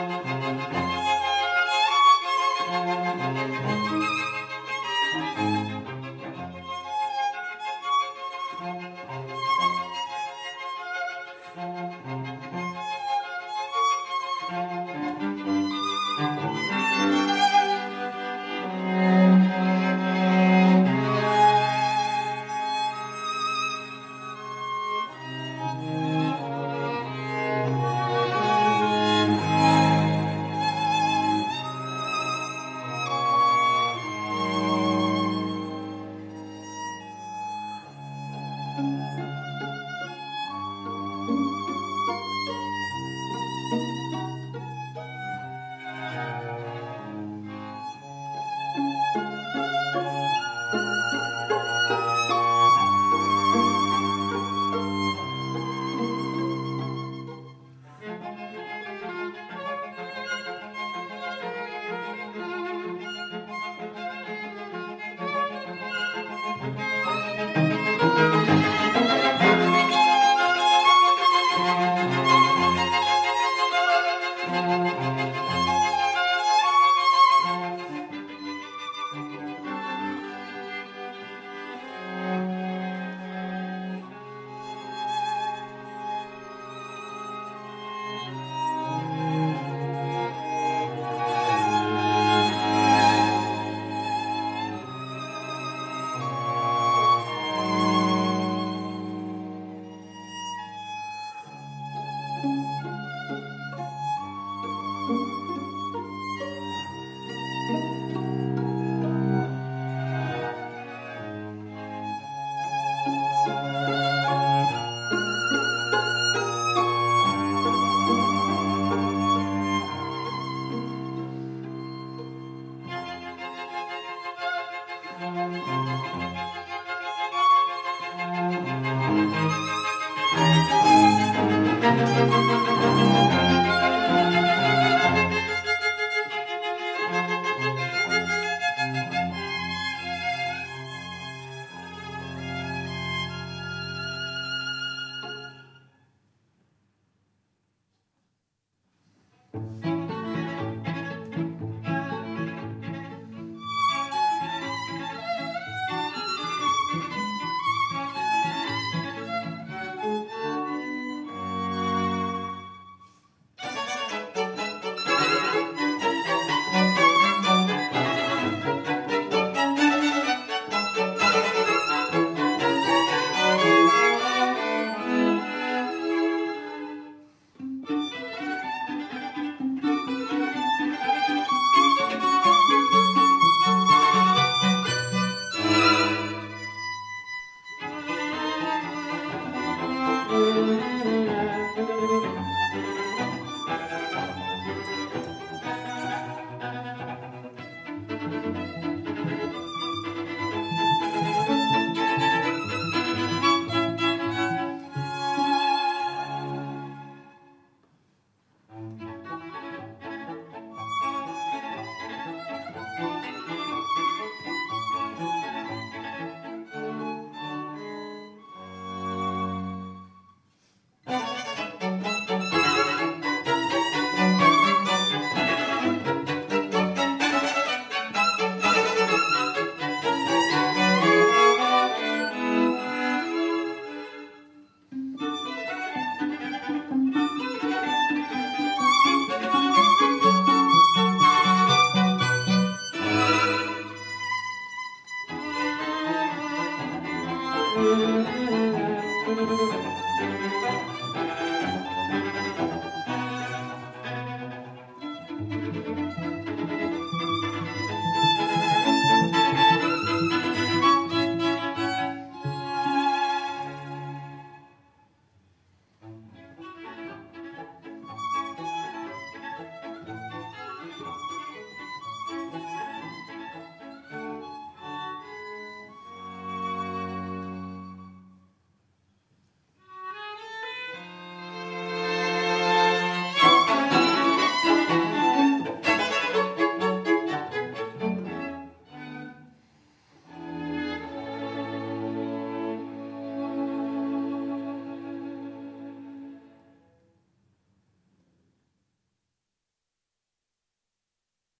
Thank you. Música